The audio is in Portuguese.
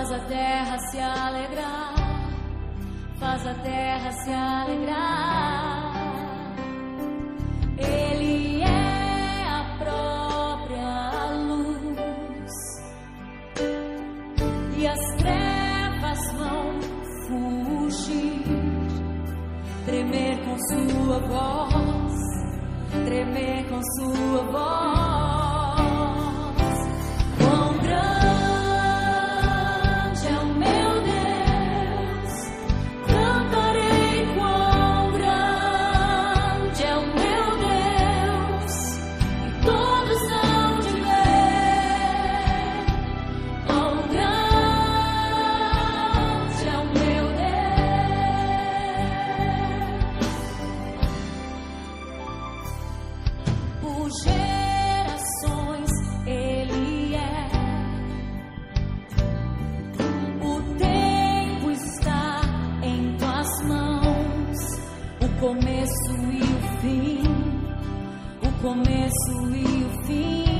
faz a terra se alegrar, faz a terra se alegrar. Ele é a própria luz e as trevas vão fugir, tremer com sua voz, tremer com sua voz. Começo e o fim. O começo e o fim.